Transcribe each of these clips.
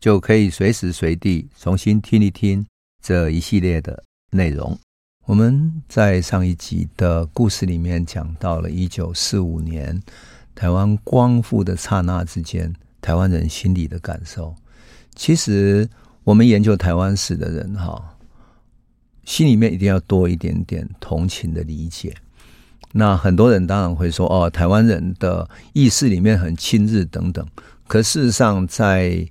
就可以随时随地重新听一听这一系列的内容。我们在上一集的故事里面讲到了一九四五年台湾光复的刹那之间，台湾人心里的感受。其实，我们研究台湾史的人哈，心里面一定要多一点点同情的理解。那很多人当然会说哦，台湾人的意识里面很亲日等等。可事实上，在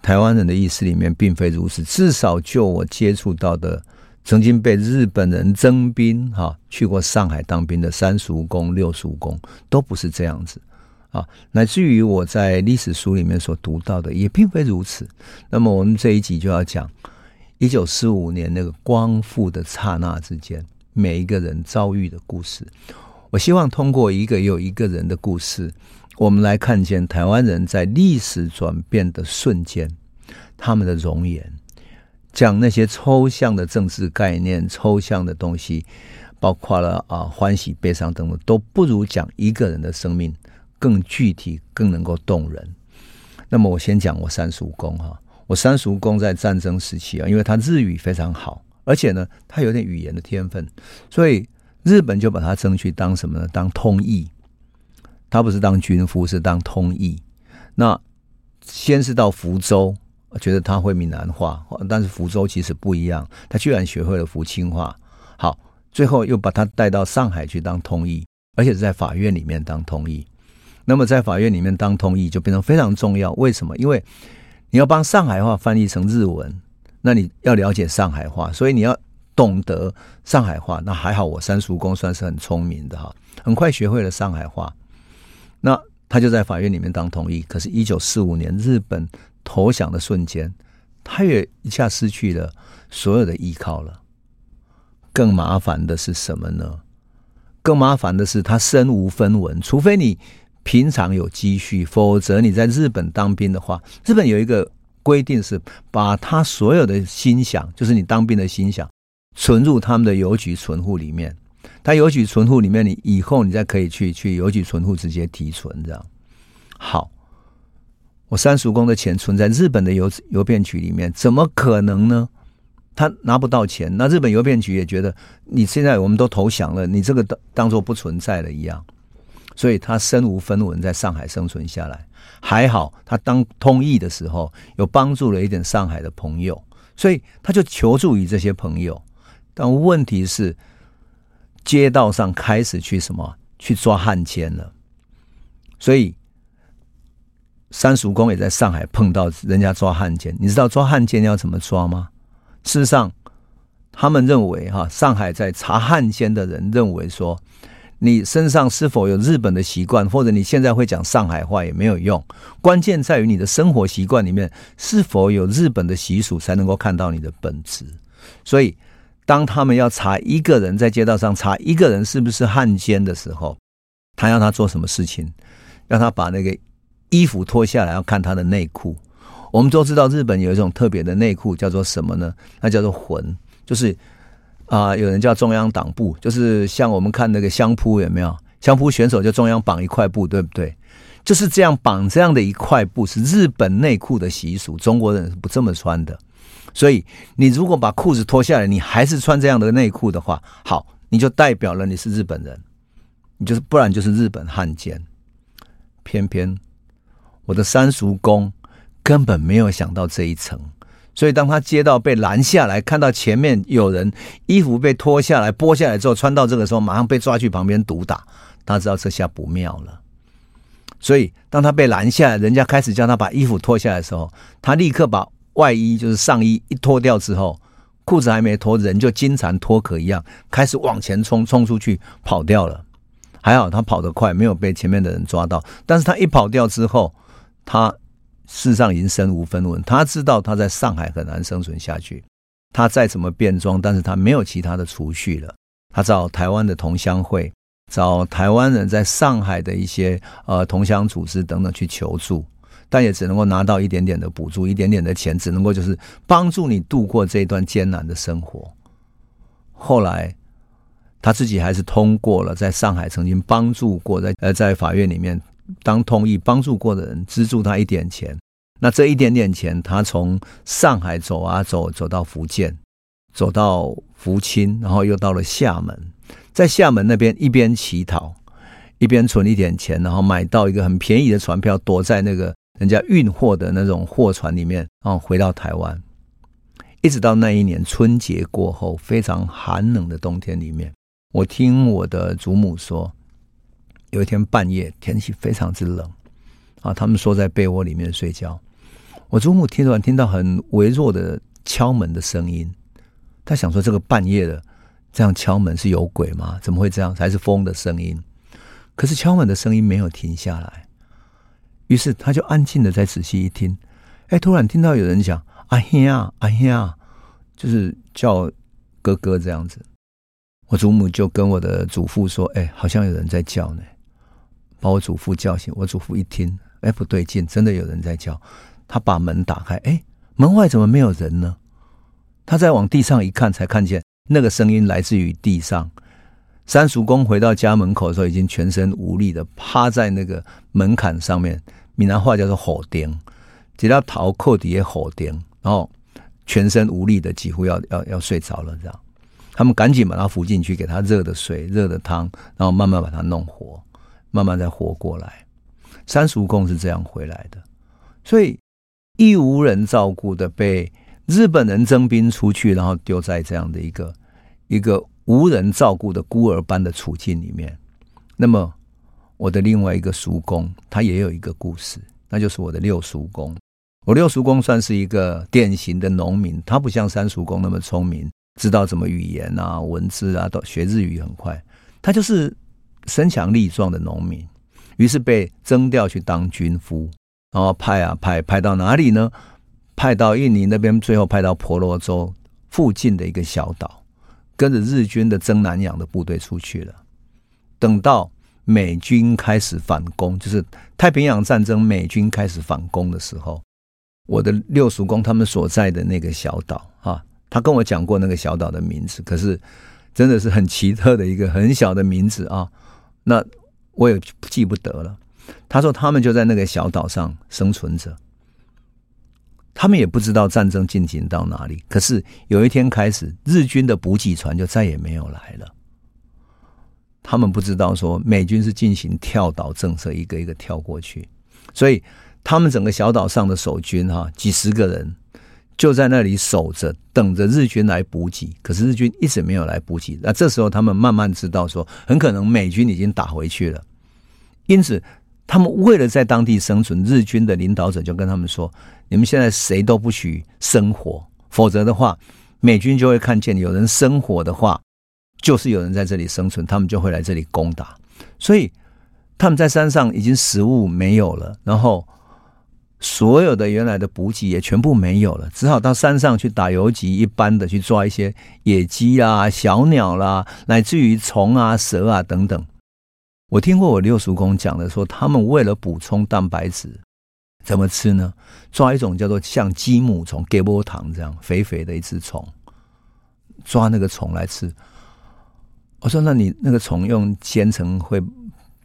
台湾人的意识里面，并非如此。至少就我接触到的，曾经被日本人征兵哈，去过上海当兵的三叔公、六叔公，都不是这样子啊。乃至于我在历史书里面所读到的，也并非如此。那么，我们这一集就要讲一九四五年那个光复的刹那之间。每一个人遭遇的故事，我希望通过一个又一个人的故事，我们来看见台湾人在历史转变的瞬间，他们的容颜。讲那些抽象的政治概念、抽象的东西，包括了啊欢喜、悲伤等等，都不如讲一个人的生命更具体、更能够动人。那么，我先讲我三叔公哈，我三叔公在战争时期啊，因为他日语非常好。而且呢，他有点语言的天分，所以日本就把他争取当什么呢？当通译。他不是当军夫，是当通译。那先是到福州，觉得他会闽南话，但是福州其实不一样，他居然学会了福清话。好，最后又把他带到上海去当通译，而且是在法院里面当通译。那么在法院里面当通译就变成非常重要。为什么？因为你要帮上海话翻译成日文。那你要了解上海话，所以你要懂得上海话。那还好，我三叔公算是很聪明的哈，很快学会了上海话。那他就在法院里面当通译。可是，一九四五年日本投降的瞬间，他也一下失去了所有的依靠了。更麻烦的是什么呢？更麻烦的是他身无分文，除非你平常有积蓄，否则你在日本当兵的话，日本有一个。规定是把他所有的薪饷，就是你当兵的薪饷，存入他们的邮局存户里面。他邮局存户里面，你以后你再可以去去邮局存户直接提存，这样。好，我三叔公的钱存在日本的邮邮便局里面，怎么可能呢？他拿不到钱，那日本邮便局也觉得你现在我们都投降了，你这个当当做不存在了一样。所以他身无分文，在上海生存下来，还好他当通译的时候有帮助了一点上海的朋友，所以他就求助于这些朋友。但问题是，街道上开始去什么去抓汉奸了，所以三叔公也在上海碰到人家抓汉奸。你知道抓汉奸要怎么抓吗？事实上，他们认为哈，上海在查汉奸的人认为说。你身上是否有日本的习惯，或者你现在会讲上海话也没有用。关键在于你的生活习惯里面是否有日本的习俗，才能够看到你的本质。所以，当他们要查一个人在街道上查一个人是不是汉奸的时候，他要他做什么事情？让他把那个衣服脱下来，要看他的内裤。我们都知道日本有一种特别的内裤，叫做什么呢？那叫做魂，就是。啊，有人叫中央党布，就是像我们看那个相扑有没有？相扑选手就中央绑一块布，对不对？就是这样绑这样的一块布，是日本内裤的习俗，中国人是不这么穿的。所以你如果把裤子脱下来，你还是穿这样的内裤的话，好，你就代表了你是日本人，你就是不然就是日本汉奸。偏偏我的三叔公根本没有想到这一层。所以，当他接到被拦下来，看到前面有人衣服被脱下来、剥下来之后，穿到这个时候，马上被抓去旁边毒打。他知道这下不妙了。所以，当他被拦下来，人家开始叫他把衣服脱下来的时候，他立刻把外衣，就是上衣一脱掉之后，裤子还没脱，人就金蝉脱壳一样，开始往前冲，冲出去跑掉了。还好他跑得快，没有被前面的人抓到。但是他一跑掉之后，他事实上已经身无分文。他知道他在上海很难生存下去，他再怎么变装，但是他没有其他的储蓄了。他找台湾的同乡会，找台湾人在上海的一些呃同乡组织等等去求助，但也只能够拿到一点点的补助，一点点的钱，只能够就是帮助你度过这一段艰难的生活。后来。他自己还是通过了，在上海曾经帮助过，在呃在法院里面当通译帮助过的人资助他一点钱。那这一点点钱，他从上海走啊走，走到福建，走到福清，然后又到了厦门，在厦门那边一边乞讨，一边存一点钱，然后买到一个很便宜的船票，躲在那个人家运货的那种货船里面，然后回到台湾，一直到那一年春节过后，非常寒冷的冬天里面。我听我的祖母说，有一天半夜天气非常之冷，啊，他们缩在被窝里面睡觉。我祖母听突然听到很微弱的敲门的声音，她想说这个半夜的这样敲门是有鬼吗？怎么会这样？还是风的声音？可是敲门的声音没有停下来，于是他就安静的再仔细一听，哎，突然听到有人讲“阿兄啊，阿兄啊”，就是叫哥哥这样子。我祖母就跟我的祖父说：“哎，好像有人在叫呢。”把我祖父叫醒。我祖父一听，哎，不对劲，真的有人在叫。他把门打开，哎，门外怎么没有人呢？他再往地上一看，才看见那个声音来自于地上。三叔公回到家门口的时候，已经全身无力的趴在那个门槛上面，闽南话叫做“火钉”，直到头扣底下火钉，然后全身无力的，几乎要要要睡着了，这样。他们赶紧把他扶进去，给他热的水、热的汤，然后慢慢把他弄活，慢慢再活过来。三叔公是这样回来的，所以一无人照顾的被日本人征兵出去，然后丢在这样的一个一个无人照顾的孤儿般的处境里面。那么我的另外一个叔公，他也有一个故事，那就是我的六叔公。我六叔公算是一个典型的农民，他不像三叔公那么聪明。知道怎么语言啊、文字啊，都学日语很快。他就是身强力壮的农民，于是被征调去当军夫，然后派啊派，派到哪里呢？派到印尼那边，最后派到婆罗洲附近的一个小岛，跟着日军的征南洋的部队出去了。等到美军开始反攻，就是太平洋战争，美军开始反攻的时候，我的六叔公他们所在的那个小岛啊。他跟我讲过那个小岛的名字，可是真的是很奇特的一个很小的名字啊，那我也记不得了。他说他们就在那个小岛上生存着，他们也不知道战争进行到哪里。可是有一天开始，日军的补给船就再也没有来了。他们不知道说美军是进行跳岛政策，一个一个跳过去，所以他们整个小岛上的守军哈，几十个人。就在那里守着，等着日军来补给。可是日军一直没有来补给。那这时候，他们慢慢知道说，很可能美军已经打回去了。因此，他们为了在当地生存，日军的领导者就跟他们说：“你们现在谁都不许生火，否则的话，美军就会看见有人生火的话，就是有人在这里生存，他们就会来这里攻打。所以，他们在山上已经食物没有了，然后。”所有的原来的补给也全部没有了，只好到山上去打游击，一般的去抓一些野鸡啊、小鸟啦，乃至于虫啊、蛇啊等等。我听过我六叔公讲的说，他们为了补充蛋白质，怎么吃呢？抓一种叫做像鸡母虫、给波糖这样肥肥的一只虫，抓那个虫来吃。我说：那你那个虫用煎成会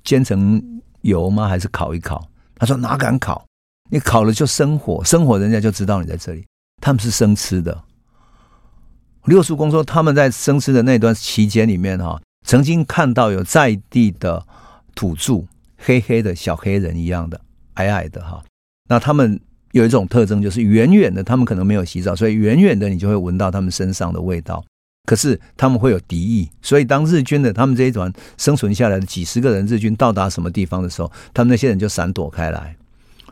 煎成油吗？还是烤一烤？他说：哪敢烤。你烤了就生火，生火人家就知道你在这里。他们是生吃的。六叔公说，他们在生吃的那段期间里面，哈，曾经看到有在地的土著，黑黑的小黑人一样的，矮矮的，哈。那他们有一种特征，就是远远的，他们可能没有洗澡，所以远远的你就会闻到他们身上的味道。可是他们会有敌意，所以当日军的他们这一团生存下来的几十个人，日军到达什么地方的时候，他们那些人就闪躲开来。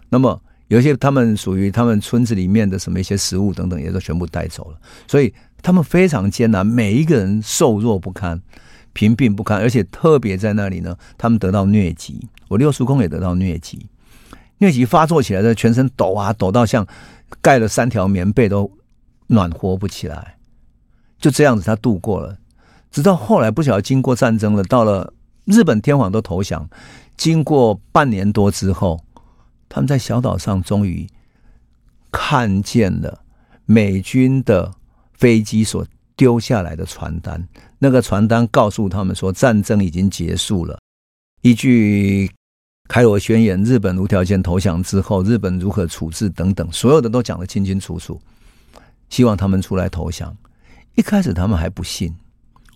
那么。有些他们属于他们村子里面的什么一些食物等等，也都全部带走了。所以他们非常艰难，每一个人瘦弱不堪，贫病不堪，而且特别在那里呢，他们得到疟疾。我六叔公也得到疟疾。疟疾发作起来的全身抖啊抖到像盖了三条棉被都暖和不起来，就这样子他度过了。直到后来不晓得经过战争了，到了日本天皇都投降，经过半年多之后，他们在小岛上终于看见了美军的飞机所丢下来的传单。那个传单告诉他们说，战争已经结束了。依据开罗宣言，日本无条件投降之后，日本如何处置等等，所有的都讲得清清楚楚。希望他们出来投降。一开始他们还不信，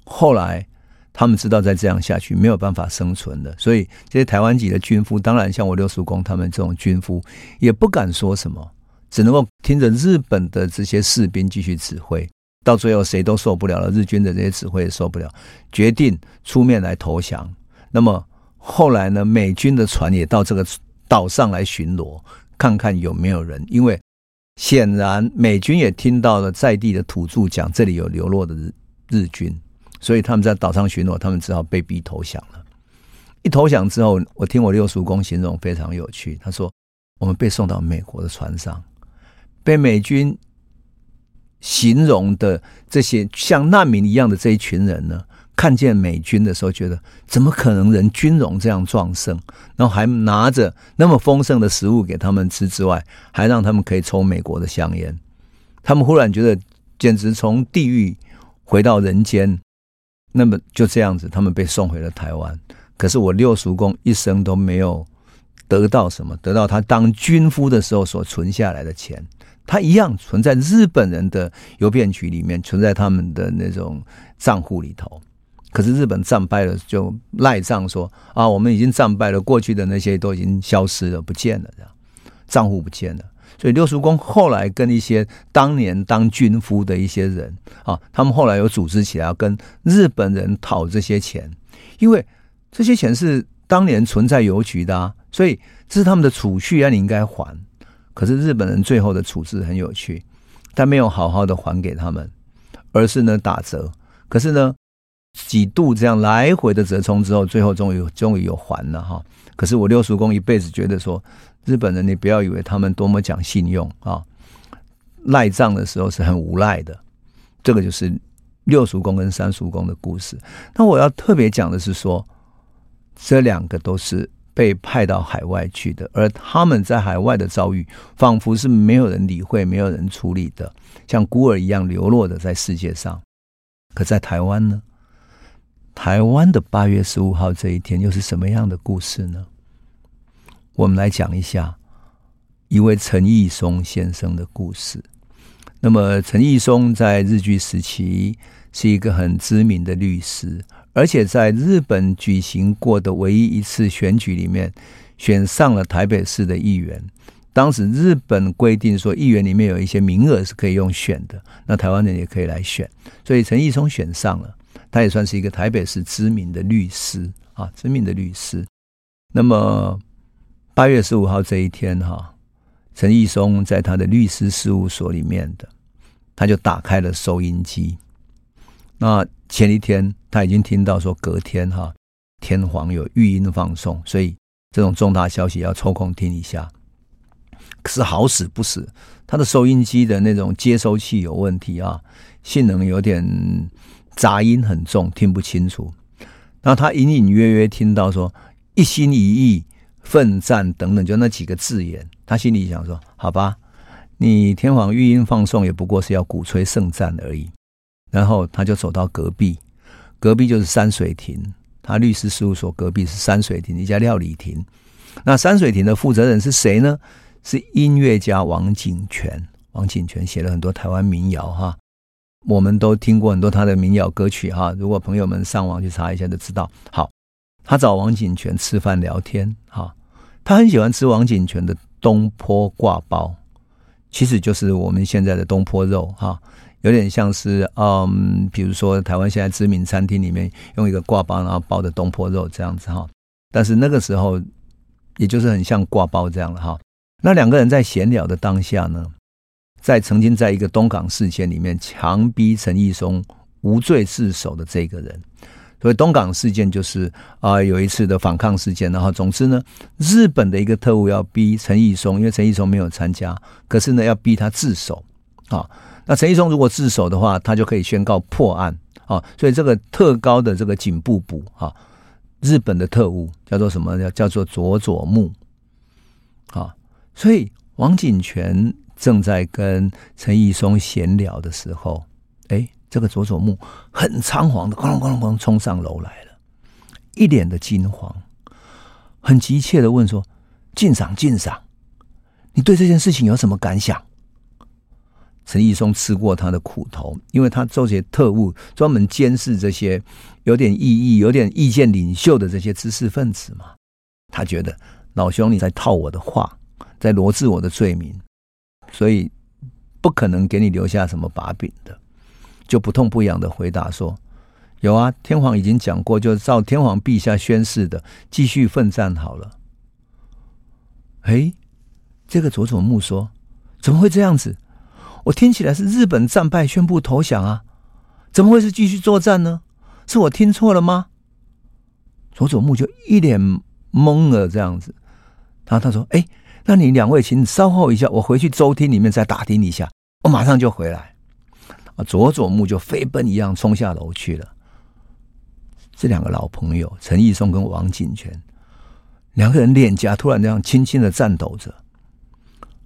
后来他们知道再这样下去没有办法生存的，所以这些台湾籍的军夫，当然像我六叔公他们这种军夫，也不敢说什么，只能够听着日本的这些士兵继续指挥。到最后谁都受不了了，日军的这些指挥也受不了，决定出面来投降。那么。后来呢，美军的船也到这个岛上来巡逻，看看有没有人。因为显然美军也听到了在地的土著讲这里有流落的日日军，所以他们在岛上巡逻，他们只好被逼投降了。一投降之后，我听我六叔公形容非常有趣，他说：“我们被送到美国的船上，被美军形容的这些像难民一样的这一群人呢。”看见美军的时候，觉得怎么可能人军容这样壮盛，然后还拿着那么丰盛的食物给他们吃之外，还让他们可以抽美国的香烟。他们忽然觉得简直从地狱回到人间。那么就这样子，他们被送回了台湾。可是我六叔公一生都没有得到什么，得到他当军夫的时候所存下来的钱，他一样存在日本人的邮便局里面，存在他们的那种账户里头。可是日本战败了，就赖账说啊，我们已经战败了，过去的那些都已经消失了，不见了，这样账户不见了。所以六叔公后来跟一些当年当军夫的一些人啊，他们后来有组织起来跟日本人讨这些钱，因为这些钱是当年存在邮局的啊，所以这是他们的储蓄啊，你应该还。可是日本人最后的处置很有趣，他没有好好的还给他们，而是呢打折。可是呢。几度这样来回的折冲之后，最后终于终于有还了哈。可是我六叔公一辈子觉得说，日本人你不要以为他们多么讲信用啊，赖账的时候是很无赖的。这个就是六叔公跟三叔公的故事。那我要特别讲的是说，这两个都是被派到海外去的，而他们在海外的遭遇，仿佛是没有人理会、没有人处理的，像孤儿一样流落的在世界上。可在台湾呢？台湾的八月十五号这一天又是什么样的故事呢？我们来讲一下一位陈义松先生的故事。那么，陈义松在日据时期是一个很知名的律师，而且在日本举行过的唯一一次选举里面，选上了台北市的议员。当时日本规定说，议员里面有一些名额是可以用选的，那台湾人也可以来选，所以陈义松选上了。他也算是一个台北市知名的律师啊，知名的律师。那么八月十五号这一天哈，陈义松在他的律师事务所里面的，他就打开了收音机。那前一天他已经听到说隔天哈，天皇有御音放送，所以这种重大消息要抽空听一下。可是好死不死，他的收音机的那种接收器有问题啊，性能有点。杂音很重，听不清楚。然后他隐隐约约听到说“一心一意奋战”等等，就那几个字眼。他心里想说：“好吧，你天皇御音放送也不过是要鼓吹圣战而已。”然后他就走到隔壁，隔壁就是山水亭。他律师事务所隔壁是山水亭一家料理亭。那山水亭的负责人是谁呢？是音乐家王景泉。王景泉写了很多台湾民谣，哈。我们都听过很多他的民谣歌曲哈，如果朋友们上网去查一下就知道。好，他找王景泉吃饭聊天哈，他很喜欢吃王景泉的东坡挂包，其实就是我们现在的东坡肉哈，有点像是嗯，比如说台湾现在知名餐厅里面用一个挂包然后包的东坡肉这样子哈，但是那个时候也就是很像挂包这样的哈。那两个人在闲聊的当下呢，在曾经在一个东港事件里面强逼陈义松无罪自首的这个人，所以东港事件就是啊、有一次的反抗事件。然后总之呢，日本的一个特务要逼陈义松，因为陈义松没有参加，可是呢要逼他自首啊。那陈义松如果自首的话，他就可以宣告破案啊。所以这个特高的这个警部补啊，日本的特务叫做什么？叫叫做佐佐木啊。所以王景全正在跟陈义松闲聊的时候，哎。这个佐佐木很仓皇的，咣啷咣啷咣冲上楼来了，一脸的惊慌，很急切的问说：“敬赏敬赏，你对这件事情有什么感想？”陈义松吃过他的苦头，因为他做些特务，专门监视这些有点异议、有点意见领袖的这些知识分子嘛。他觉得老兄你在套我的话，在罗织我的罪名，所以不可能给你留下什么把柄的。就不痛不痒的回答说：“有啊，天皇已经讲过，就照天皇陛下宣誓的，继续奋战好了。”哎，这个佐佐木说：“怎么会这样子？我听起来是日本战败宣布投降啊，怎么会是继续作战呢？是我听错了吗？”佐佐木就一脸懵了，这样子。然后他说：“哎，那你两位请稍后一下，我回去周厅里面再打听一下，我马上就回来。”啊，佐佐木就飞奔一样冲下楼去了。这两个老朋友陈义松跟王景全两个人脸颊突然这样轻轻的颤抖着。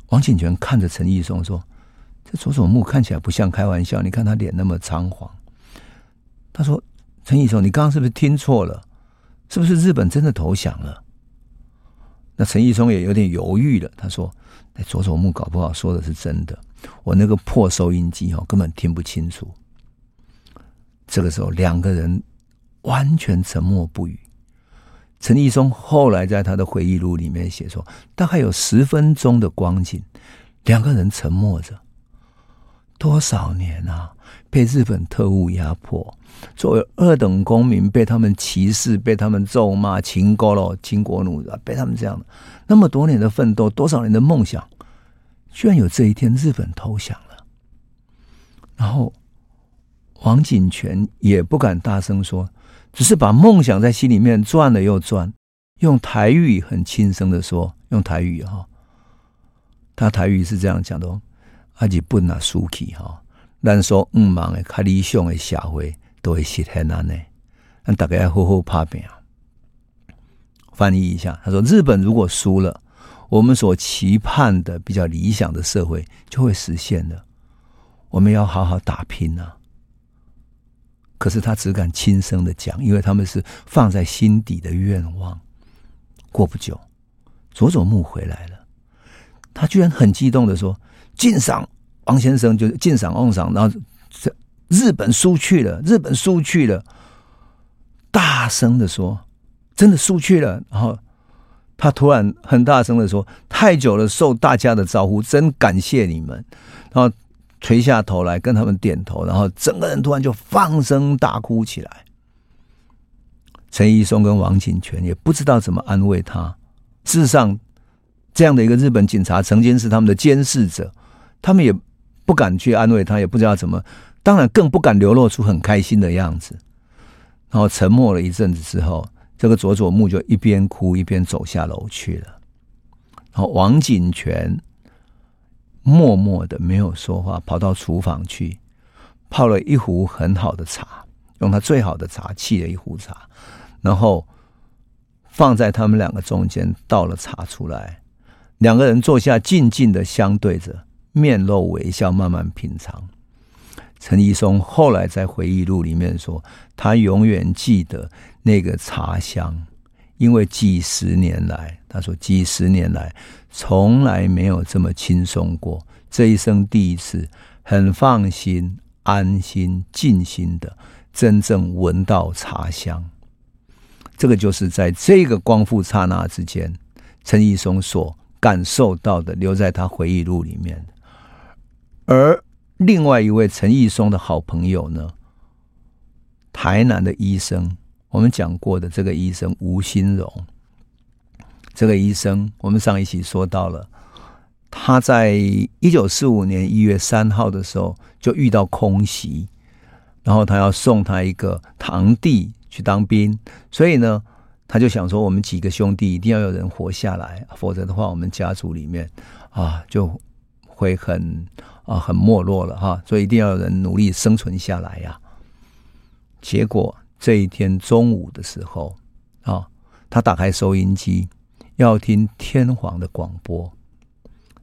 王景全看着陈义松说：“这佐佐木看起来不像开玩笑，你看他脸那么仓皇。”他说：“陈义松，你刚刚是不是听错了？是不是日本真的投降了？”那陈义松也有点犹豫了。他说：“哎，佐佐木搞不好说的是真的。”我那个破收音机哦，根本听不清楚。这个时候，两个人完全沉默不语。陈义松后来在他的回忆录里面写说，大概有十分钟的光景，两个人沉默着。多少年啊，被日本特务压迫，作为二等公民被他们歧视，被他们咒骂，情勾了，倾国奴啊，被他们这样的。那么多年的奋斗，多少年的梦想。居然有这一天，日本投降了。然后王景全也不敢大声说，只是把梦想在心里面转了又转，用台语很轻声的说，用台语哈，他台语是这样讲的哦：阿日本啊，输去哈，咱说唔忙的、较理想的社会都会实现安内，让大家要好好打拼。翻译一下，他说：日本如果输了。我们所期盼的比较理想的社会就会实现了。我们要好好打拼呐、啊！可是他只敢轻声的讲，因为他们是放在心底的愿望。过不久，佐佐木回来了，他居然很激动的说：“敬赏王先生，就是敬赏翁赏。”然后这日本输去了，日本输去了，大声的说：“真的输去了。”然后。他突然很大声的说：“太久了，受大家的招呼，真感谢你们。”然后垂下头来跟他们点头，然后整个人突然就放声大哭起来。陈义松跟王景全也不知道怎么安慰他。事实上，这样的一个日本警察曾经是他们的监视者，他们也不敢去安慰他，也不知道怎么，当然更不敢流露出很开心的样子。然后沉默了一阵子之后。这个佐佐木就一边哭一边走下楼去了，然后王景全默默的没有说话，跑到厨房去泡了一壶很好的茶，用他最好的茶沏了一壶茶，然后放在他们两个中间倒了茶出来，两个人坐下静静的相对着，面露微笑，慢慢品尝。陈义松后来在回忆录里面说，他永远记得那个茶香，因为几十年来，他说几十年来从来没有这么轻松过，这一生第一次很放心、安心、静心的真正闻到茶香。这个就是在这个光复刹那之间，陈义松所感受到的，留在他回忆录里面，而。另外一位陈义松的好朋友呢，台南的医生，我们讲过的这个医生吴新荣，这个医生我们上一期说到了，他在一九四五年一月三号的时候就遇到空袭，然后他要送他一个堂弟去当兵，所以呢，他就想说，我们几个兄弟一定要有人活下来，否则的话，我们家族里面啊就会很啊很没落了哈，所以一定要有人努力生存下来呀。结果这一天中午的时候啊，他打开收音机要听天皇的广播，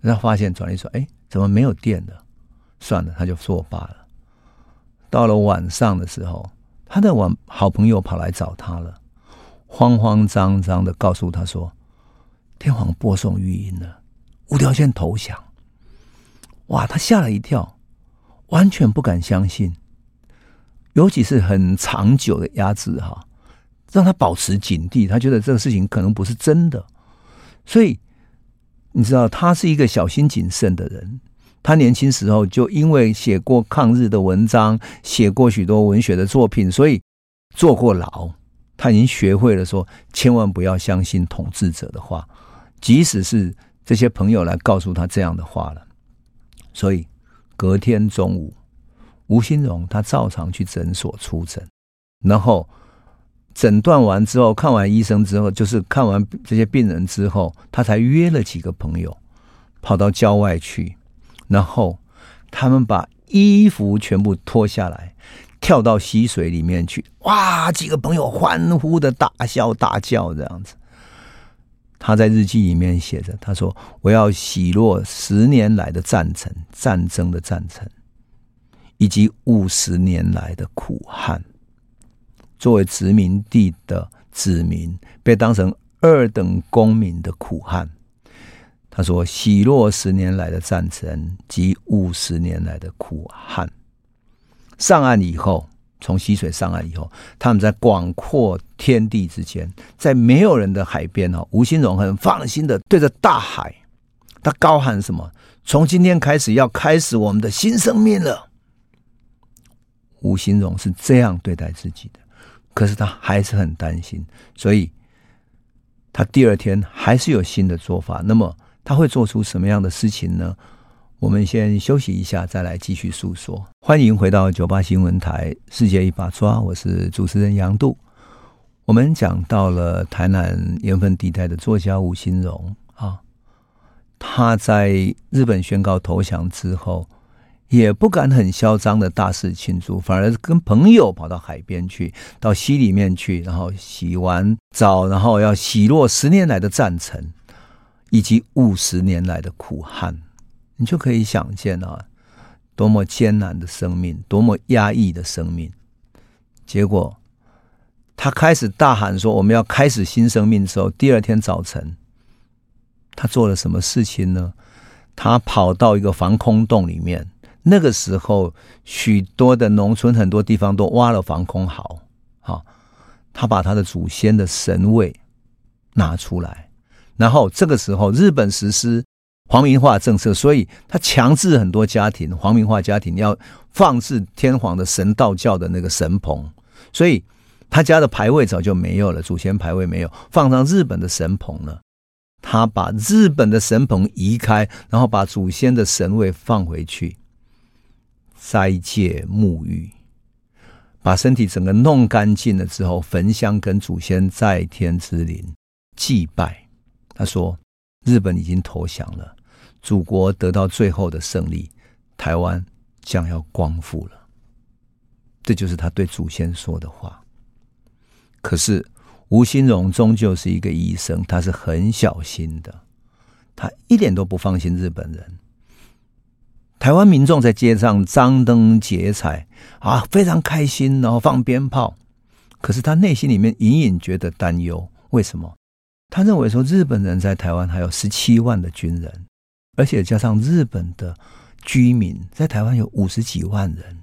然后发现转一转，哎，怎么没有电了？算了，他就作罢了。到了晚上的时候，他的晚好朋友跑来找他了，慌慌张张的告诉他说：“天皇播送语音了，无条件投降。”哇，他吓了一跳，完全不敢相信。尤其是很长久的压制哈，让他保持警惕。他觉得这个事情可能不是真的，所以你知道，他是一个小心谨慎的人。他年轻时候就因为写过抗日的文章，写过许多文学的作品，所以坐过牢。他已经学会了说，千万不要相信统治者的话，即使是这些朋友来告诉他这样的话了。所以隔天中午，吴新荣他照常去诊所出诊，然后诊断完之后，看完医生之后，就是看完这些病人之后，他才约了几个朋友跑到郊外去。然后他们把衣服全部脱下来，跳到溪水里面去。哇！几个朋友欢呼的大笑大叫，这样子。他在日记里面写着：“他说我要洗落十年来的战争，战争的战争，以及五十年来的苦汉。作为殖民地的子民，被当成二等公民的苦汉。”他说：“洗落十年来的战争及五十年来的苦旱。上岸以后，从溪水上岸以后，他们在广阔天地之间，在没有人的海边哦，吴新荣很放心的对着大海，他高喊什么？从今天开始，要开始我们的新生命了。吴新荣是这样对待自己的，可是他还是很担心，所以他第二天还是有新的做法。那么。他会做出什么样的事情呢？我们先休息一下，再来继续诉说。欢迎回到九八新闻台《世界一把抓》，我是主持人杨度。我们讲到了台南盐分地带的作家吴新荣啊，他在日本宣告投降之后，也不敢很嚣张的大肆庆祝，反而跟朋友跑到海边去，到溪里面去，然后洗完澡，然后要洗落十年来的战尘。以及五十年来的苦汗，你就可以想见啊，多么艰难的生命，多么压抑的生命。结果，他开始大喊说：“我们要开始新生命”的时候，第二天早晨，他做了什么事情呢？他跑到一个防空洞里面。那个时候，许多的农村很多地方都挖了防空壕。好，他把他的祖先的神位拿出来。然后这个时候，日本实施皇民化政策，所以他强制很多家庭皇民化家庭要放置天皇的神道教的那个神棚，所以他家的牌位早就没有了，祖先牌位没有，放上日本的神棚了。他把日本的神棚移开，然后把祖先的神位放回去，斋戒沐浴，把身体整个弄干净了之后，焚香跟祖先在天之灵祭拜。他说：“日本已经投降了，祖国得到最后的胜利，台湾将要光复了。”这就是他对祖先说的话。可是吴新荣终究是一个医生，他是很小心的，他一点都不放心日本人。台湾民众在街上张灯结彩啊，非常开心，然后放鞭炮。可是他内心里面隐隐觉得担忧，为什么？他认为说，日本人在台湾还有十七万的军人，而且加上日本的居民在台湾有五十几万人，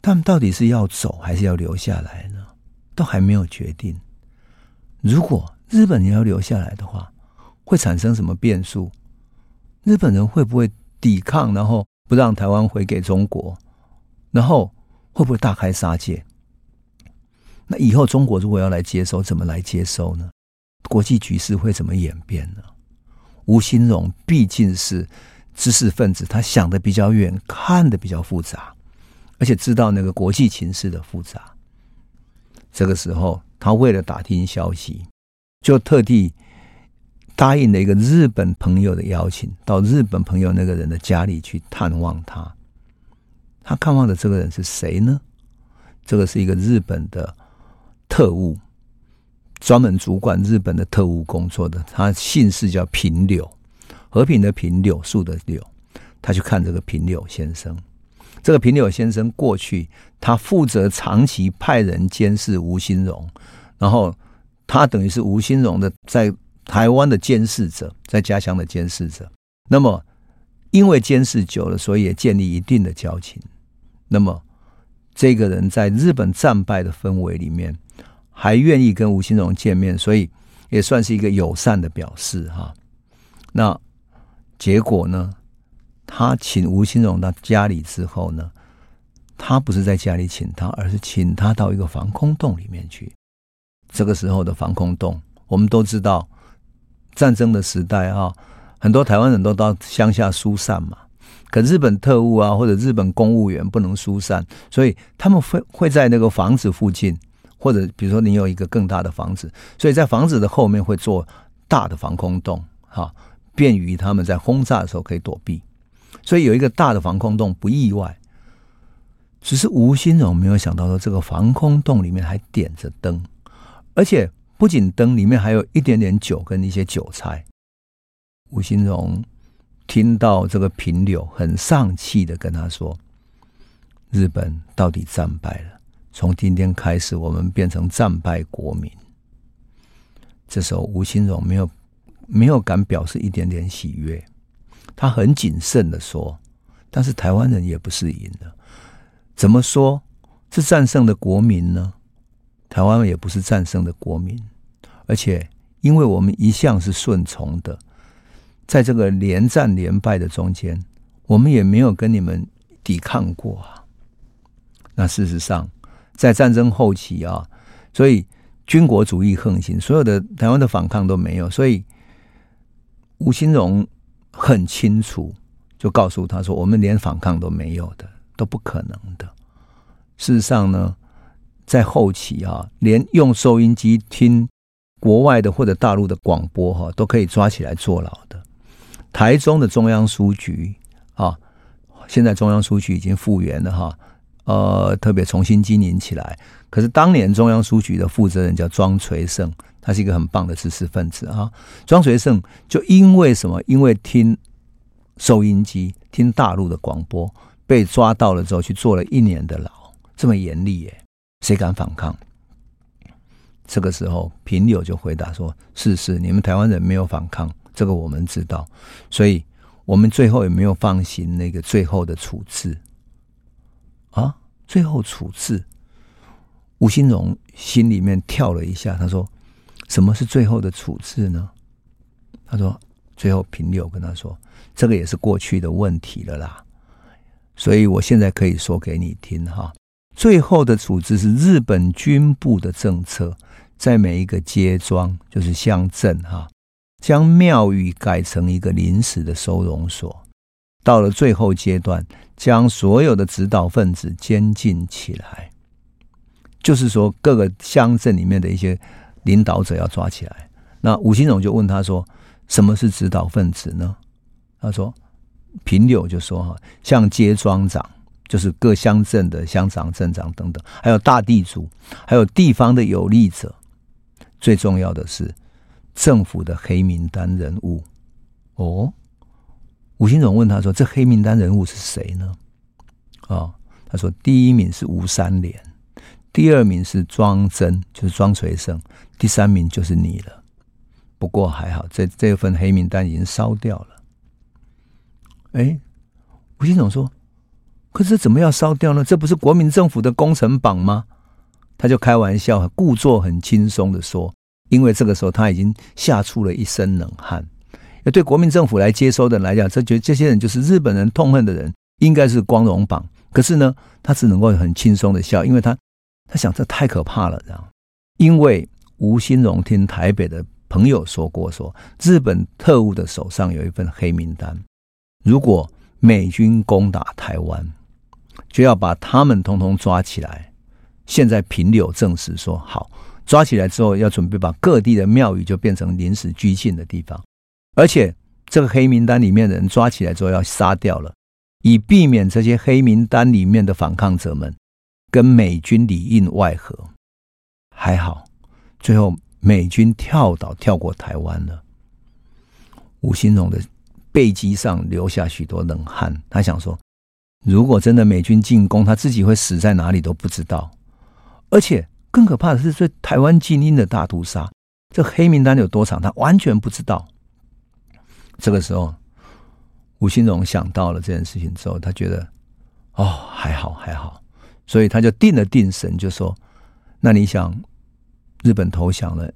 他们到底是要走还是要留下来呢？都还没有决定。如果日本人要留下来的话，会产生什么变数？日本人会不会抵抗，然后不让台湾回给中国？然后会不会大开杀戒？那以后中国如果要来接收，怎么来接收呢？国际局势会怎么演变呢？吴新荣毕竟是知识分子，他想的比较远，看的比较复杂，而且知道那个国际情势的复杂。这个时候，他为了打听消息，就特地答应了一个日本朋友的邀请，到日本朋友那个人的家里去探望他。他看望的这个人是谁呢？这个是一个日本的特务，专门主管日本的特务工作的。他姓氏叫平柳，和平的平，柳树的柳。他去看这个平柳先生。这个平柳先生过去，他负责长期派人监视吴新荣，然后他等于是吴新荣的在台湾的监视者，在家乡的监视者。那么，因为监视久了，所以也建立一定的交情。那么，这个人在日本战败的氛围里面，还愿意跟吴新荣见面，所以也算是一个友善的表示哈。那结果呢？他请吴新荣到家里之后呢，他不是在家里请他，而是请他到一个防空洞里面去。这个时候的防空洞，我们都知道，战争的时代啊，很多台湾人都到乡下疏散嘛。可日本特务啊，或者日本公务员不能疏散，所以他们会会在那个房子附近，或者比如说你有一个更大的房子，所以在房子的后面会做大的防空洞，哈，便于他们在轰炸的时候可以躲避。所以有一个大的防空洞不意外，只是吴新荣没有想到说，这个防空洞里面还点着灯，而且不仅灯里面还有一点点酒跟一些酒菜。吴新荣听到这个平柳很丧气的跟他说：“日本到底战败了，从今天开始我们变成战败国民。”这时候吴新荣没有没有敢表示一点点喜悦。他很谨慎的说：“但是台湾人也不是赢了，怎么说是战胜的国民呢？台湾也不是战胜的国民，而且因为我们一向是顺从的，在这个连战连败的中间，我们也没有跟你们抵抗过啊。那事实上，在战争后期啊，所以军国主义横行，所有的台湾的反抗都没有，所以吴新荣。”很清楚，就告诉他说：“我们连反抗都没有的，都不可能的。”事实上呢，在后期啊，连用收音机听国外的或者大陆的广播哈，都可以抓起来坐牢的。台中的中央书局啊，现在中央书局已经复原了哈，呃，特别重新经营起来。可是当年中央书局的负责人叫庄垂胜。他是一个很棒的知识分子啊，庄垂胜就因为什么？因为听收音机、听大陆的广播，被抓到了之后，去坐了一年的牢，这么严厉耶，谁敢反抗？这个时候，平柳就回答说：“是是，你们台湾人没有反抗，这个我们知道，所以我们最后也没有放行那个最后的处置啊，最后处置。”吴新荣心里面跳了一下，他说。什么是最后的处置呢？他说：“最后平六跟他说，这个也是过去的问题了啦。所以我现在可以说给你听哈。最后的处置是日本军部的政策，在每一个街庄，就是乡镇哈，将庙宇改成一个临时的收容所。到了最后阶段，将所有的指导分子监禁起来，就是说各个乡镇里面的一些。”领导者要抓起来，那吴新荣就问他说：“什么是指导分子呢？”他说：“平柳就说哈，像街庄长，就是各乡镇的乡长、镇长等等，还有大地主，还有地方的有力者，最重要的是政府的黑名单人物。”哦，吴新荣问他说：“这黑名单人物是谁呢？”哦，他说：“第一名是吴三连。”第二名是庄真，就是庄垂胜；第三名就是你了。不过还好，这这份黑名单已经烧掉了。哎，吴新荣说：“可是怎么要烧掉呢？这不是国民政府的工程榜吗？”他就开玩笑，故作很轻松的说：“因为这个时候他已经吓出了一身冷汗。要对国民政府来接收的人来讲，这觉得这些人就是日本人痛恨的人，应该是光荣榜。可是呢，他只能够很轻松的笑，因为他。”他想，这太可怕了，这样，因为吴新荣听台北的朋友说过说，日本特务的手上有一份黑名单，如果美军攻打台湾，就要把他们通通抓起来，现在平柳证实说，好，抓起来之后要准备把各地的庙宇就变成临时拘禁的地方，而且这个黑名单里面的人抓起来之后要杀掉了，以避免这些黑名单里面的反抗者们跟美军里应外合。还好，最后美军跳岛跳过台湾了。吴新荣的背脊上留下许多冷汗，他想说，如果真的美军进攻，他自己会死在哪里都不知道。而且更可怕的是，对台湾精英的大屠杀，这黑名单有多长，他完全不知道。这个时候，吴新荣想到了这件事情之后，他觉得，哦，还好还好，所以他就定了定神，就说：“那你想，日本投降了，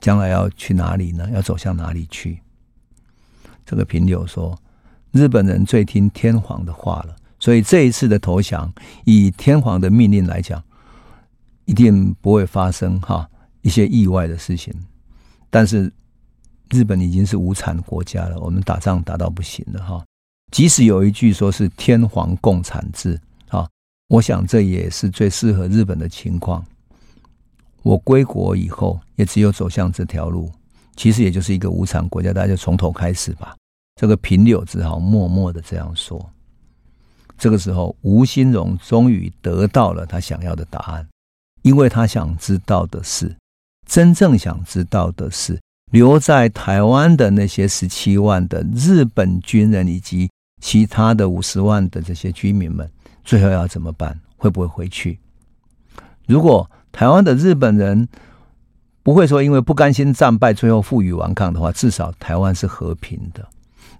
将来要去哪里呢？要走向哪里去？”这个平柳说：“日本人最听天皇的话了，所以这一次的投降，以天皇的命令来讲。”一定不会发生哈一些意外的事情，但是日本已经是无产国家了，我们打仗打到不行了哈。即使有一句说是天皇共产制啊，我想这也是最适合日本的情况。我归国以后，也只有走向这条路，其实也就是一个无产国家，大家就从头开始吧。这个平柳只好默默的这样说。这个时候，吴新荣终于得到了他想要的答案。因为他想知道的是，真正想知道的是，留在台湾的那些十七万的日本军人以及其他的五十万的这些居民们，最后要怎么办？会不会回去？如果台湾的日本人不会说因为不甘心战败，最后负隅顽抗的话，至少台湾是和平的。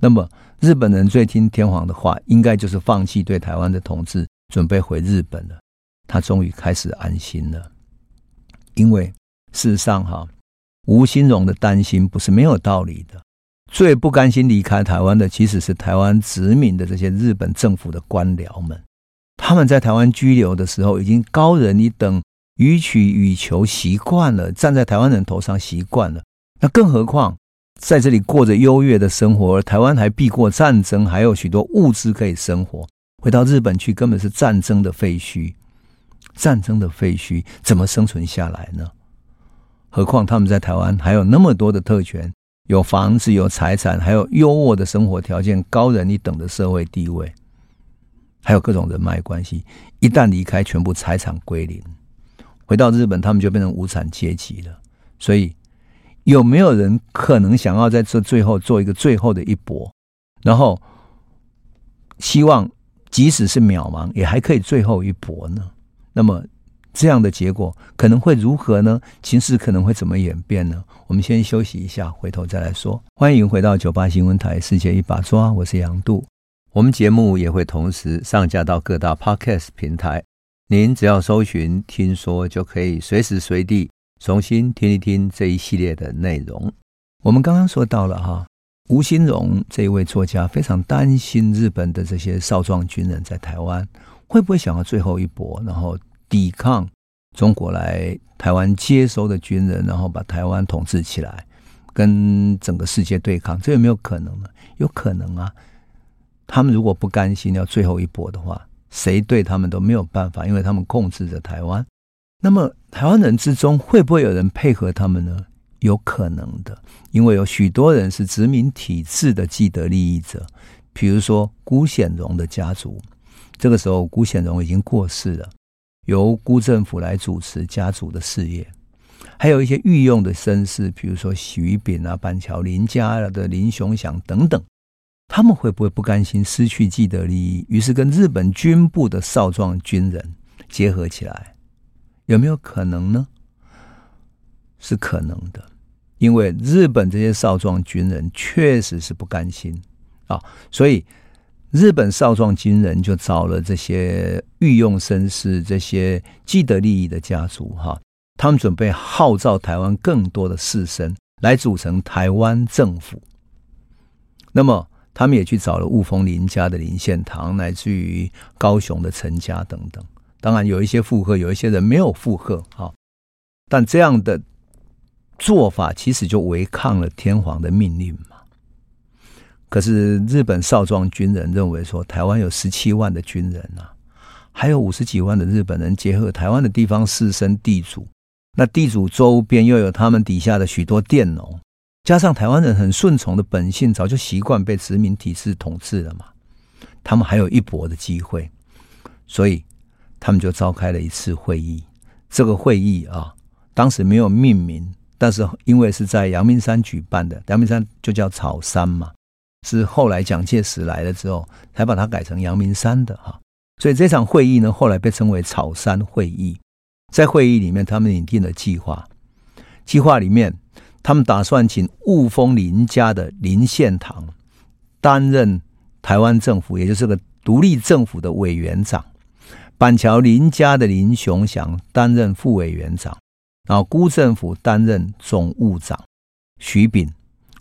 那么日本人最听天皇的话，应该就是放弃对台湾的统治，准备回日本了。他终于开始安心了，因为事实上，哈，吴新荣的担心不是没有道理的。最不甘心离开台湾的，其实是台湾殖民的这些日本政府的官僚们。他们在台湾居留的时候，已经高人一等，予取予求习惯了，站在台湾人头上习惯了。那更何况在这里过着优越的生活，而台湾还避过战争，还有许多物资可以生活。回到日本去，根本是战争的废墟。战争的废墟怎么生存下来呢？何况他们在台湾还有那么多的特权，有房子、有财产，还有优渥的生活条件，高人一等的社会地位，还有各种人脉关系。一旦离开，全部财产归零，回到日本，他们就变成无产阶级了。所以，有没有人可能想要在这最后做一个最后的一搏，然后希望即使是渺茫，也还可以最后一搏呢？那么，这样的结果可能会如何呢？情势可能会怎么演变呢？我们先休息一下，回头再来说。欢迎回到九八新闻台《世界一把抓》，我是杨度。我们节目也会同时上架到各大 Podcast 平台，您只要搜寻“听说”，就可以随时随地重新听一听这一系列的内容。我们刚刚说到了哈，吴新荣这一位作家非常担心日本的这些少壮军人在台湾。会不会想要最后一搏，然后抵抗中国来台湾接收的军人，然后把台湾统治起来，跟整个世界对抗？这有没有可能呢？有可能啊！他们如果不甘心要最后一搏的话，谁对他们都没有办法，因为他们控制着台湾。那么台湾人之中会不会有人配合他们呢？有可能的，因为有许多人是殖民体制的既得利益者，比如说辜显荣的家族。这个时候，辜显荣已经过世了，由辜振甫来主持家族的事业，还有一些御用的绅士，比如说许宇彬啊、板桥林家的林雄祥等等，他们会不会不甘心失去既得利益，于是跟日本军部的少壮军人结合起来？有没有可能呢？是可能的，因为日本这些少壮军人确实是不甘心啊，所以。日本少壮军人就找了这些御用绅士、这些既得利益的家族，哈，他们准备号召台湾更多的士绅来组成台湾政府。那么，他们也去找了雾峰林家的林献堂，乃至于高雄的陈家等等。当然，有一些附和，有一些人没有附和，哈。但这样的做法其实就违抗了天皇的命令嘛。可是日本少壮军人认为说，台湾有十七万的军人、啊，还有五十几万的日本人，结合台湾的地方士绅地主，那地主周边又有他们底下的许多佃农，加上台湾人很顺从的本性，早就习惯被殖民体制统治了嘛，他们还有一搏的机会，所以他们就召开了一次会议。这个会议啊，当时没有命名，但是因为是在阳明山举办的，阳明山就叫草山嘛，是后来蒋介石来了之后才把它改成阳明山的哈。所以这场会议呢，后来被称为草山会议。在会议里面，他们拟定了计划。计划里面，他们打算请雾峰林家的林献堂担任台湾政府，也就是个独立政府的委员长；板桥林家的林雄祥担任副委员长；然后辜政府担任总务长，徐秉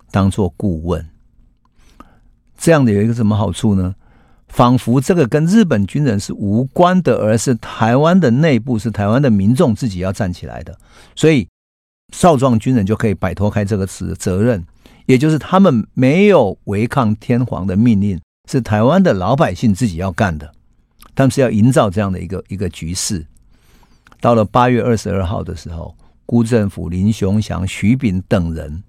当做顾问。这样的有一个什么好处呢？仿佛这个跟日本军人是无关的，而是台湾的内部，是台湾的民众自己要站起来的，所以少壮军人就可以摆脱开这个责责任，也就是他们没有违抗天皇的命令，是台湾的老百姓自己要干的，他们是要营造这样的一个一个局势。到了八月二十二号的时候，辜振甫、林雄祥、徐秉等人。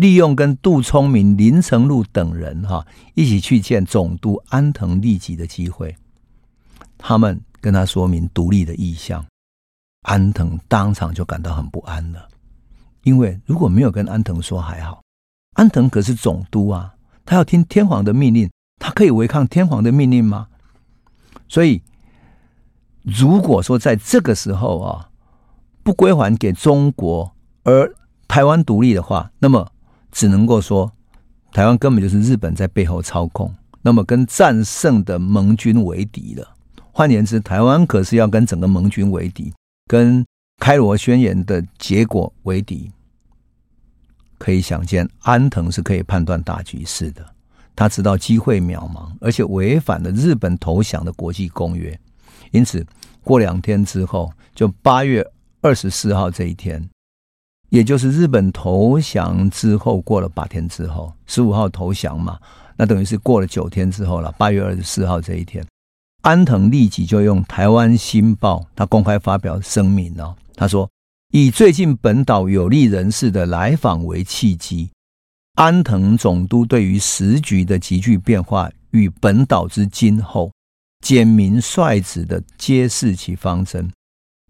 利用跟杜聪明、林呈禄等人哈一起去见总督安藤利吉的机会，他们跟他说明独立的意向，安藤当场就感到很不安了，因为如果没有跟安藤说还好，安藤可是总督啊，他要听天皇的命令，他可以违抗天皇的命令吗？所以，如果说在这个时候啊不归还给中国，而台湾独立的话，那么。只能够说，台湾根本就是日本在背后操控，那么跟战胜的盟军为敌了。换言之，台湾可是要跟整个盟军为敌，跟开罗宣言的结果为敌。可以想见，安藤是可以判断大局势的，他知道机会渺茫，而且违反了日本投降的国际公约。因此，过两天之后，就八月二十四号这一天。也就是日本投降之后，过了八天之后，十五号投降嘛，那等于是过了九天之后了。八月二十四号这一天，安藤立即就用《台湾新报》他公开发表声明了。他说：“以最近本岛有利人士的来访为契机，安藤总督对于时局的急剧变化与本岛之今后，简明率直的揭示其方针。”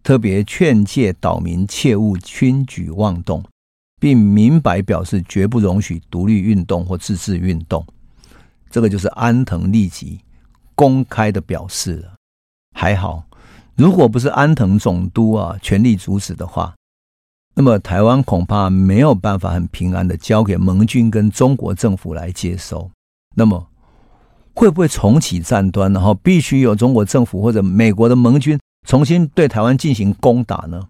特别劝诫岛民切勿轻举妄动，并明白表示绝不容许独立运动或自治运动。这个就是安藤利吉公开的表示了。还好，如果不是安藤总督啊全力阻止的话，那么台湾恐怕没有办法很平安的交给盟军跟中国政府来接收。那么会不会重启战端？然后必须有中国政府或者美国的盟军？重新对台湾进行攻打呢？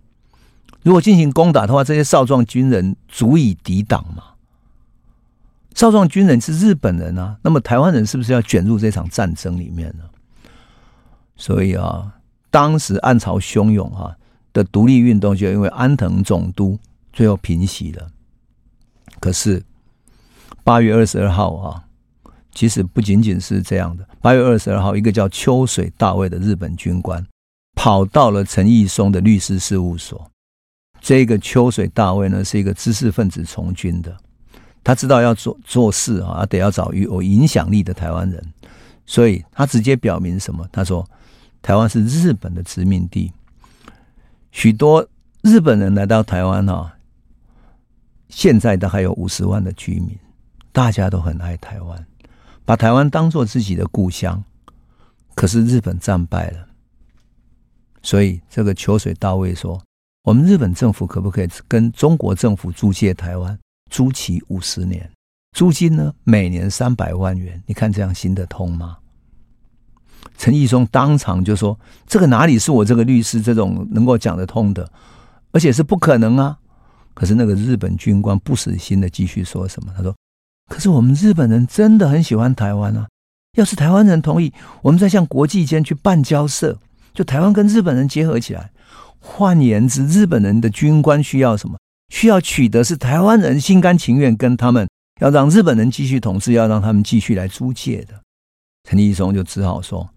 如果进行攻打的话，这些少壮军人足以抵挡吗？少壮军人是日本人啊，那么台湾人是不是要卷入这场战争里面呢？所以啊，当时暗潮汹涌啊的独立运动，就因为安藤总督最后平息了。可是八月二十二号啊，其实不仅仅是这样的。八月二十二号，一个叫秋水大尉的日本军官。跑到了陈毅松的律师事务所。这个秋水大卫呢，是一个知识分子从军的，他知道要做做事啊，得要找有影响力的台湾人，所以他直接表明什么？他说，台湾是日本的殖民地，许多日本人来到台湾啊，现在大概有五十万的居民，大家都很爱台湾，把台湾当做自己的故乡。可是日本战败了。所以，这个秋水大尉说：“我们日本政府可不可以跟中国政府租借台湾，租期五十年，租金呢每年三百万元？你看这样行得通吗？”陈毅松当场就说：“这个哪里是我这个律师这种能够讲得通的，而且是不可能啊！”可是那个日本军官不死心的继续说什么？他说：“可是我们日本人真的很喜欢台湾啊！要是台湾人同意，我们再向国际间去办交涉。”就台湾跟日本人结合起来，换言之，日本人的军官需要什么？需要取得是台湾人心甘情愿跟他们，要让日本人继续统治，要让他们继续来租借的。陈立松就只好说：“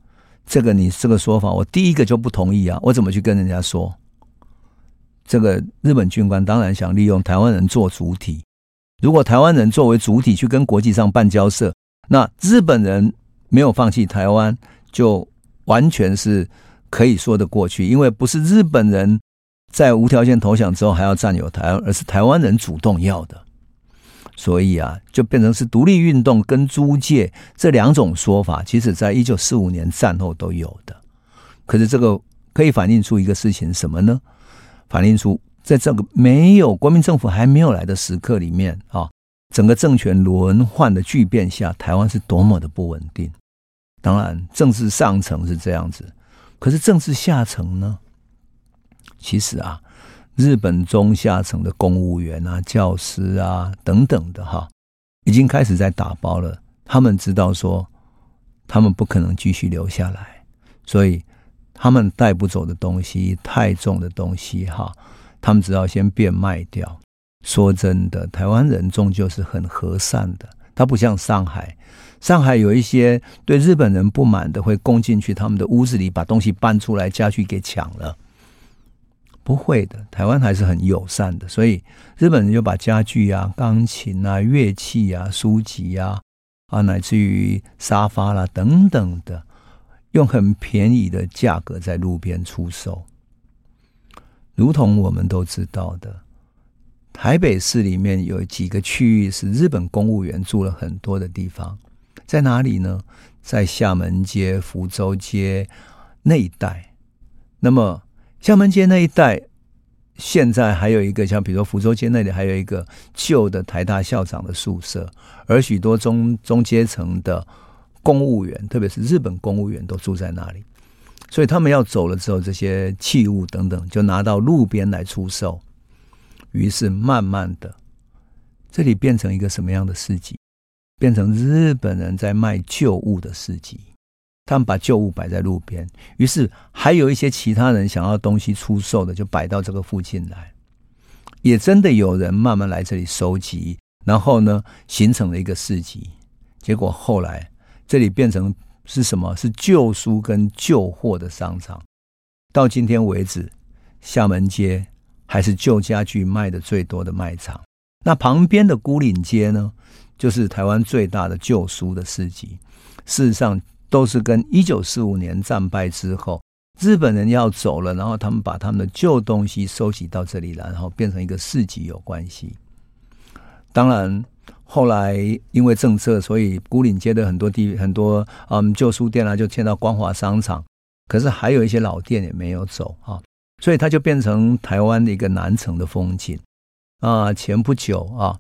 这个你这个说法，我第一个就不同意啊！我怎么去跟人家说？这个日本军官当然想利用台湾人做主体。如果台湾人作为主体去跟国际上办交涉，那日本人没有放弃台湾，就完全是可以说得过去。因为不是日本人在无条件投降之后还要占有台湾，而是台湾人主动要的。所以啊，就变成是独立运动跟租界这两种说法，其实在一九四五年战后都有的。可是这个可以反映出一个事情什么呢？反映出在这个没有国民政府还没有来的时刻里面啊，整个政权轮换的巨变下，台湾是多么的不稳定。当然，政治上层是这样子，可是政治下层呢？其实啊。日本中下层的公务员啊、教师啊等等的哈，已经开始在打包了。他们知道说，他们不可能继续留下来，所以他们带不走的东西、太重的东西哈，他们只要先变卖掉。说真的，台湾人终究是很和善的，他不像上海，上海有一些对日本人不满的，会攻进去他们的屋子里，把东西搬出来，家具给抢了。不会的，台湾还是很友善的，所以日本人就把家具啊、钢琴啊、乐器啊、书籍啊，啊，乃至于沙发啦、等等的，用很便宜的价格在路边出售。如同我们都知道的，台北市里面有几个区域是日本公务员住了很多的地方，在哪里呢？在厦门街、福州街那一带。那么厦门街那一带，现在还有一个像，比如说福州街那里还有一个旧的台大校长的宿舍，而许多中中阶层的公务员，特别是日本公务员，都住在那里。所以他们要走了之后，这些器物等等就拿到路边来出售。于是慢慢的，这里变成一个什么样的市集？变成日本人在卖旧物的市集。他们把旧物摆在路边，于是还有一些其他人想要东西出售的，就摆到这个附近来。也真的有人慢慢来这里收集，然后呢，形成了一个市集。结果后来这里变成是什么？是旧书跟旧货的商场。到今天为止，厦门街还是旧家具卖的最多的卖场。那旁边的孤岭街呢，就是台湾最大的旧书的市集。事实上。都是跟一九四五年战败之后，日本人要走了，然后他们把他们的旧东西收集到这里来，然后变成一个市集有关系。当然，后来因为政策，所以古岭街的很多地很多嗯旧书店啊，就迁到光华商场。可是还有一些老店也没有走啊，所以它就变成台湾的一个南城的风景啊。前不久啊，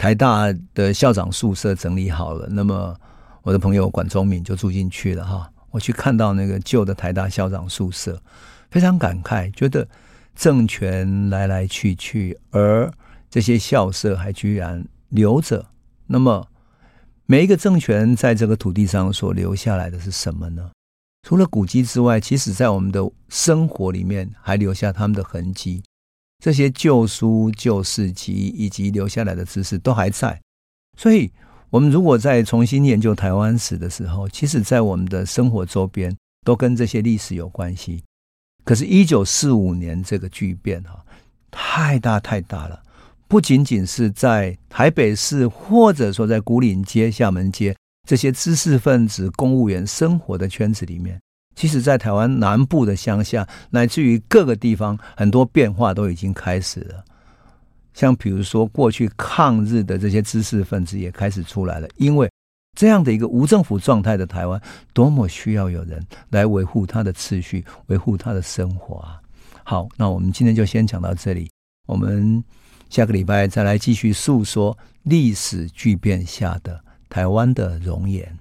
台大的校长宿舍整理好了，那么。我的朋友管中闵就住进去了哈，我去看到那个旧的台大校长宿舍，非常感慨，觉得政权来来去去，而这些校舍还居然留着。那么每一个政权在这个土地上所留下来的是什么呢？除了古迹之外，其实在我们的生活里面还留下他们的痕迹。这些旧书、旧市集以及留下来的知识都还在，所以。我们如果在重新研究台湾史的时候，其实，在我们的生活周边都跟这些历史有关系。可是，一九四五年这个巨变哈，太大太大了，不仅仅是在台北市，或者说在古岭街、厦门街这些知识分子、公务员生活的圈子里面，其实，在台湾南部的乡下，乃至于各个地方，很多变化都已经开始了。像比如说，过去抗日的这些知识分子也开始出来了，因为这样的一个无政府状态的台湾，多么需要有人来维护它的秩序，维护它的生活啊！好，那我们今天就先讲到这里，我们下个礼拜再来继续诉说历史巨变下的台湾的容颜。